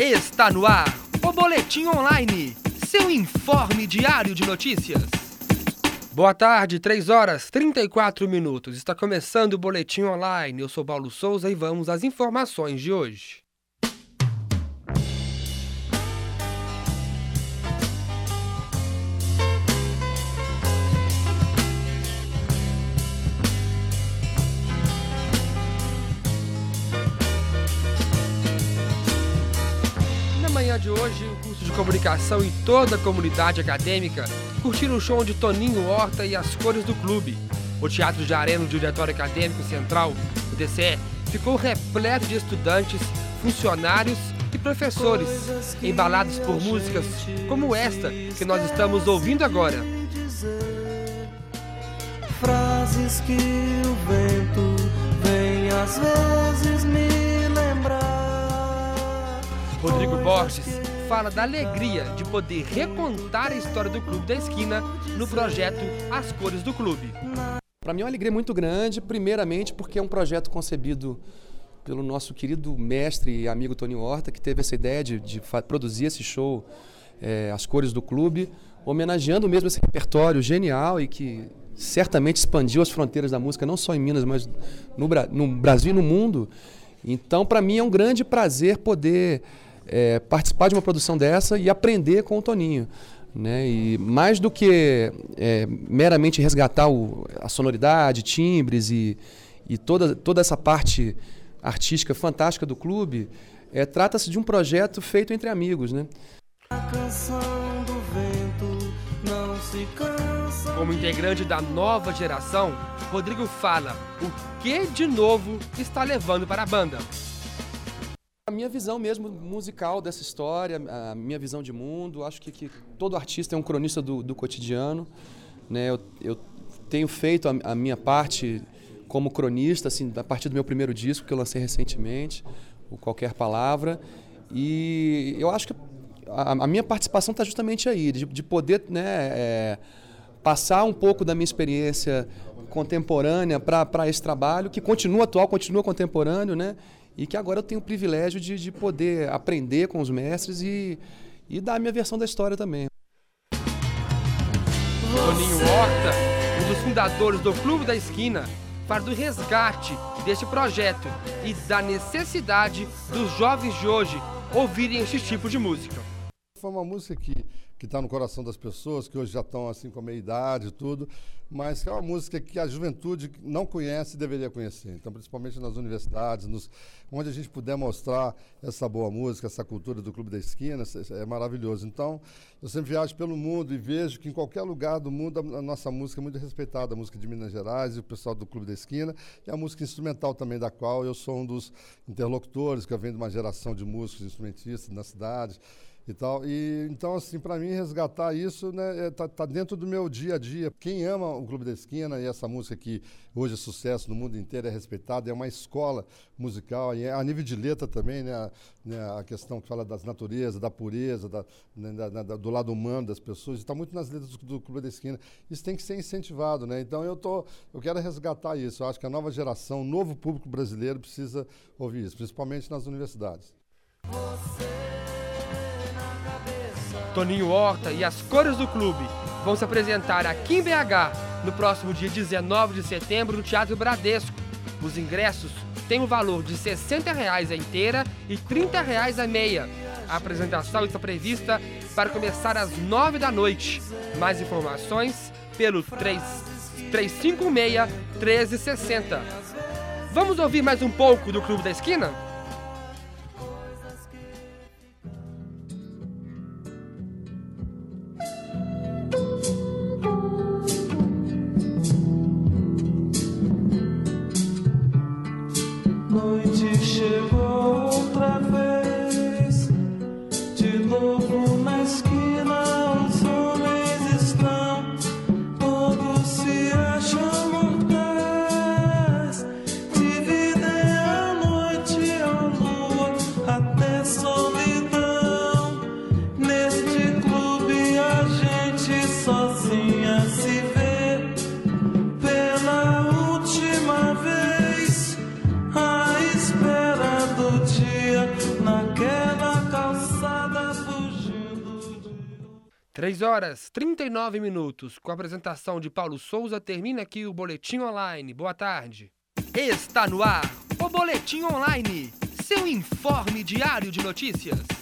Está no ar o Boletim Online, seu informe diário de notícias. Boa tarde, 3 horas 34 minutos. Está começando o Boletim Online. Eu sou Paulo Souza e vamos às informações de hoje. De hoje, o curso de comunicação e toda a comunidade acadêmica curtiram o show de Toninho Horta e as cores do clube. O Teatro de Arena do Diretório Acadêmico Central, o DCE, ficou repleto de estudantes, funcionários e professores, embalados por músicas como esta que nós estamos ouvindo agora. Frases que o vento vem às vezes me. Rodrigo Borges fala da alegria de poder recontar a história do Clube da Esquina no projeto As Cores do Clube. Para mim é uma alegria muito grande, primeiramente porque é um projeto concebido pelo nosso querido mestre e amigo Tony Horta, que teve essa ideia de, de produzir esse show, é, As Cores do Clube, homenageando mesmo esse repertório genial e que certamente expandiu as fronteiras da música, não só em Minas, mas no, no Brasil e no mundo. Então, para mim é um grande prazer poder é, participar de uma produção dessa e aprender com o Toninho. Né? E mais do que é, meramente resgatar o, a sonoridade, timbres e, e toda, toda essa parte artística fantástica do clube, é, trata-se de um projeto feito entre amigos. Né? Como integrante da nova geração, Rodrigo fala o que de novo está levando para a banda. Minha visão mesmo musical dessa história, a minha visão de mundo, acho que, que todo artista é um cronista do, do cotidiano. Né? Eu, eu tenho feito a, a, minha parte como cronista, assim, a partir do meu primeiro disco que eu lancei recentemente, o Qualquer Palavra. E eu acho que a, a minha participação está justamente aí, de, de poder né, é, passar um pouco da minha experiência contemporânea para esse trabalho, que continua atual, continua contemporâneo, né? E que agora eu tenho o privilégio de, de poder aprender com os mestres e, e dar a minha versão da história também. Toninho Horta, um dos fundadores do Clube da Esquina, fala do resgate deste projeto e da necessidade dos jovens de hoje ouvirem esse tipo de música. Foi uma música que que está no coração das pessoas, que hoje já estão assim com a meia idade e tudo, mas que é uma música que a juventude não conhece e deveria conhecer. Então, principalmente nas universidades, nos, onde a gente puder mostrar essa boa música, essa cultura do Clube da Esquina, é maravilhoso. Então, eu sempre viajo pelo mundo e vejo que em qualquer lugar do mundo a nossa música é muito respeitada, a música de Minas Gerais e o pessoal do Clube da Esquina, e a música instrumental também, da qual eu sou um dos interlocutores, que eu venho de uma geração de músicos instrumentistas na cidade e tal. E então assim, para mim resgatar isso, né, é, tá, tá, dentro do meu dia a dia. Quem ama o Clube da Esquina e essa música que hoje é sucesso no mundo inteiro é respeitada, é uma escola musical e é, a nível de letra também, né, a, né, a questão que fala das naturezas, da pureza, da, né, da, da, do lado humano das pessoas, está muito nas letras do, do, Clube da Esquina. Isso tem que ser incentivado, né? Então eu tô, eu quero resgatar isso. Eu acho que a nova geração, o novo público brasileiro precisa ouvir isso, principalmente nas universidades. Você Toninho Horta e as cores do clube vão se apresentar aqui em BH no próximo dia 19 de setembro no Teatro Bradesco. Os ingressos têm o valor de 60 reais a inteira e 30 reais a meia. A apresentação está prevista para começar às 9 da noite. Mais informações pelo 3, 356 1360. Vamos ouvir mais um pouco do Clube da Esquina? 3 horas 39 minutos. Com a apresentação de Paulo Souza, termina aqui o Boletim Online. Boa tarde. Está no ar o Boletim Online, seu informe diário de notícias.